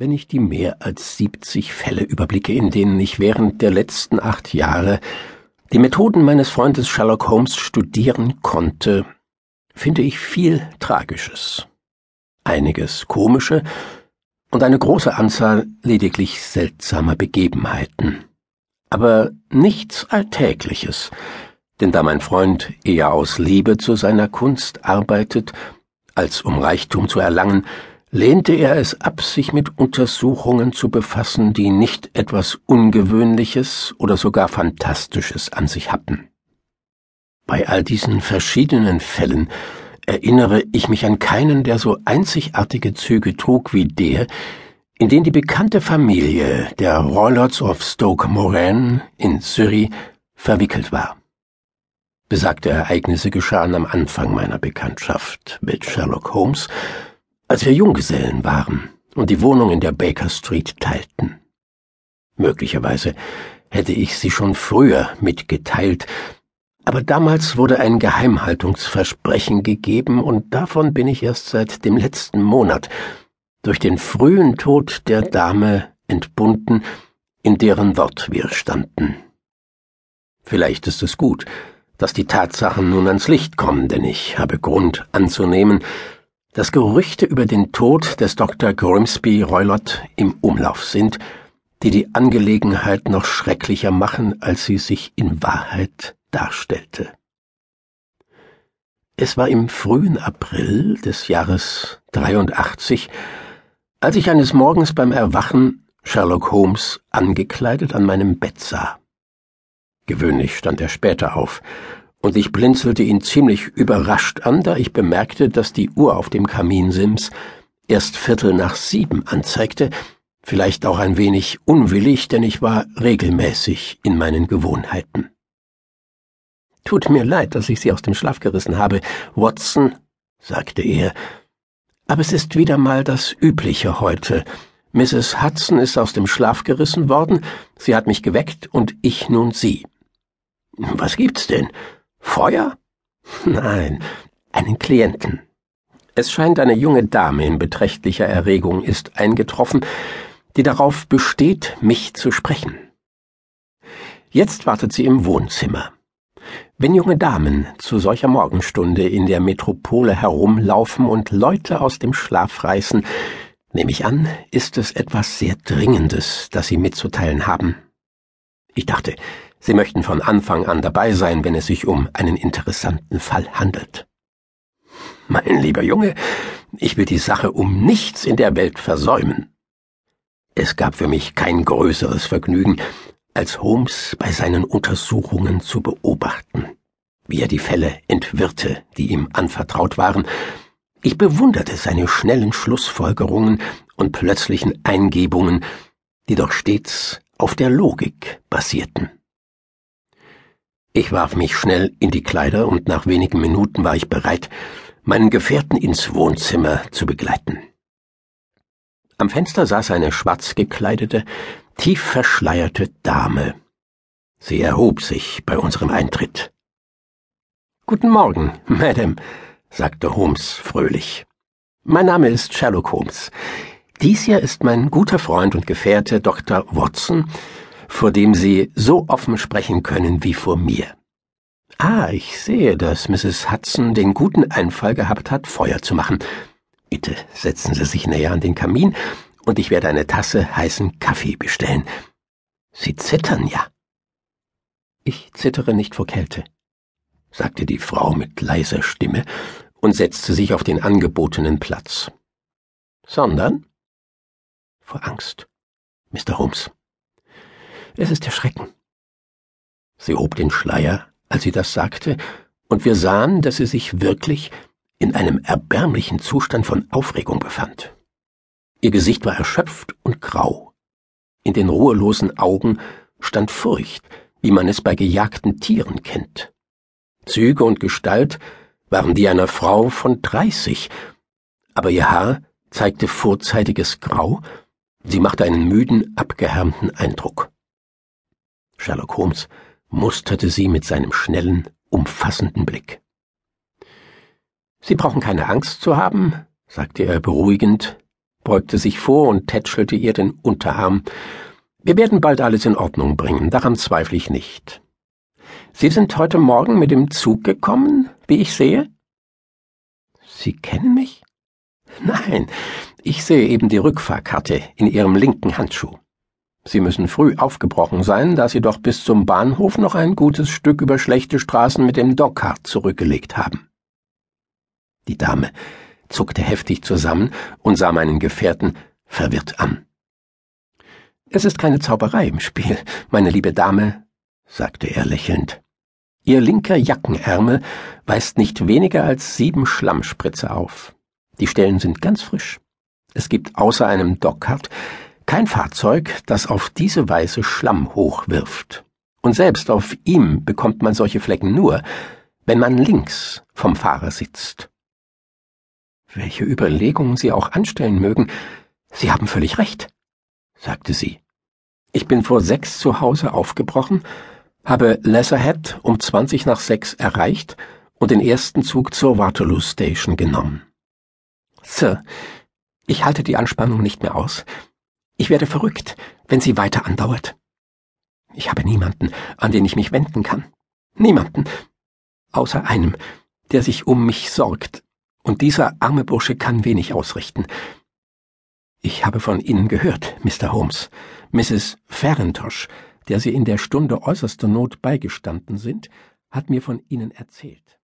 wenn ich die mehr als 70 Fälle überblicke, in denen ich während der letzten acht Jahre die Methoden meines Freundes Sherlock Holmes studieren konnte, finde ich viel Tragisches, einiges Komische und eine große Anzahl lediglich seltsamer Begebenheiten. Aber nichts Alltägliches, denn da mein Freund eher aus Liebe zu seiner Kunst arbeitet, als um Reichtum zu erlangen, lehnte er es ab, sich mit Untersuchungen zu befassen, die nicht etwas Ungewöhnliches oder sogar Fantastisches an sich hatten. Bei all diesen verschiedenen Fällen erinnere ich mich an keinen, der so einzigartige Züge trug wie der, in den die bekannte Familie der Roylotts of Stoke Moran in Surrey verwickelt war. Besagte Ereignisse geschahen am Anfang meiner Bekanntschaft mit Sherlock Holmes, als wir Junggesellen waren und die Wohnung in der Baker Street teilten. Möglicherweise hätte ich sie schon früher mitgeteilt, aber damals wurde ein Geheimhaltungsversprechen gegeben, und davon bin ich erst seit dem letzten Monat durch den frühen Tod der Dame entbunden, in deren Wort wir standen. Vielleicht ist es gut, dass die Tatsachen nun ans Licht kommen, denn ich habe Grund anzunehmen, dass Gerüchte über den Tod des Dr. Grimsby Roylott im Umlauf sind, die die Angelegenheit noch schrecklicher machen, als sie sich in Wahrheit darstellte. Es war im frühen April des Jahres 83, als ich eines Morgens beim Erwachen Sherlock Holmes angekleidet an meinem Bett sah. Gewöhnlich stand er später auf, und ich blinzelte ihn ziemlich überrascht an, da ich bemerkte, dass die Uhr auf dem Kaminsims erst Viertel nach sieben anzeigte, vielleicht auch ein wenig unwillig, denn ich war regelmäßig in meinen Gewohnheiten. Tut mir leid, dass ich Sie aus dem Schlaf gerissen habe, Watson, sagte er, aber es ist wieder mal das Übliche heute. Mrs. Hudson ist aus dem Schlaf gerissen worden, sie hat mich geweckt und ich nun Sie. Was gibt's denn? Feuer? Nein, einen Klienten. Es scheint eine junge Dame in beträchtlicher Erregung ist eingetroffen, die darauf besteht, mich zu sprechen. Jetzt wartet sie im Wohnzimmer. Wenn junge Damen zu solcher Morgenstunde in der Metropole herumlaufen und Leute aus dem Schlaf reißen, nehme ich an, ist es etwas sehr Dringendes, das sie mitzuteilen haben. Ich dachte, Sie möchten von Anfang an dabei sein, wenn es sich um einen interessanten Fall handelt. Mein lieber Junge, ich will die Sache um nichts in der Welt versäumen. Es gab für mich kein größeres Vergnügen, als Holmes bei seinen Untersuchungen zu beobachten, wie er die Fälle entwirrte, die ihm anvertraut waren. Ich bewunderte seine schnellen Schlussfolgerungen und plötzlichen Eingebungen, die doch stets auf der Logik basierten. Ich warf mich schnell in die Kleider und nach wenigen Minuten war ich bereit, meinen Gefährten ins Wohnzimmer zu begleiten. Am Fenster saß eine schwarz gekleidete, tief verschleierte Dame. Sie erhob sich bei unserem Eintritt. Guten Morgen, Madame, sagte Holmes fröhlich. Mein Name ist Sherlock Holmes. Dies hier ist mein guter Freund und Gefährte Dr. Watson, vor dem Sie so offen sprechen können wie vor mir. Ah, ich sehe, dass Mrs. Hudson den guten Einfall gehabt hat, Feuer zu machen. Bitte setzen Sie sich näher an den Kamin, und ich werde eine Tasse heißen Kaffee bestellen. Sie zittern ja. Ich zittere nicht vor Kälte, sagte die Frau mit leiser Stimme und setzte sich auf den angebotenen Platz. Sondern? Vor Angst, Mr. Holmes. Es ist der Schrecken. Sie hob den Schleier, als sie das sagte, und wir sahen, dass sie sich wirklich in einem erbärmlichen Zustand von Aufregung befand. Ihr Gesicht war erschöpft und grau. In den ruhelosen Augen stand Furcht, wie man es bei gejagten Tieren kennt. Züge und Gestalt waren die einer Frau von dreißig, aber ihr Haar zeigte vorzeitiges Grau, sie machte einen müden, abgehärmten Eindruck. Sherlock Holmes musterte sie mit seinem schnellen, umfassenden Blick. Sie brauchen keine Angst zu haben, sagte er beruhigend, beugte sich vor und tätschelte ihr den Unterarm. Wir werden bald alles in Ordnung bringen, daran zweifle ich nicht. Sie sind heute Morgen mit dem Zug gekommen, wie ich sehe? Sie kennen mich? Nein, ich sehe eben die Rückfahrkarte in Ihrem linken Handschuh. Sie müssen früh aufgebrochen sein, da Sie doch bis zum Bahnhof noch ein gutes Stück über schlechte Straßen mit dem Dockhart zurückgelegt haben. Die Dame zuckte heftig zusammen und sah meinen Gefährten verwirrt an. Es ist keine Zauberei im Spiel, meine liebe Dame, sagte er lächelnd. Ihr linker Jackenärmel weist nicht weniger als sieben Schlammspritze auf. Die Stellen sind ganz frisch. Es gibt außer einem Dockhart kein Fahrzeug, das auf diese Weise Schlamm hochwirft. Und selbst auf ihm bekommt man solche Flecken nur, wenn man links vom Fahrer sitzt. Welche Überlegungen Sie auch anstellen mögen, Sie haben völlig recht, sagte sie. Ich bin vor sechs zu Hause aufgebrochen, habe Leatherhead um zwanzig nach sechs erreicht und den ersten Zug zur Waterloo Station genommen. Sir, ich halte die Anspannung nicht mehr aus. Ich werde verrückt, wenn sie weiter andauert. Ich habe niemanden, an den ich mich wenden kann. Niemanden, außer einem, der sich um mich sorgt, und dieser arme Bursche kann wenig ausrichten. Ich habe von Ihnen gehört, Mr. Holmes. Mrs. Farintosh, der Sie in der Stunde äußerster Not beigestanden sind, hat mir von Ihnen erzählt.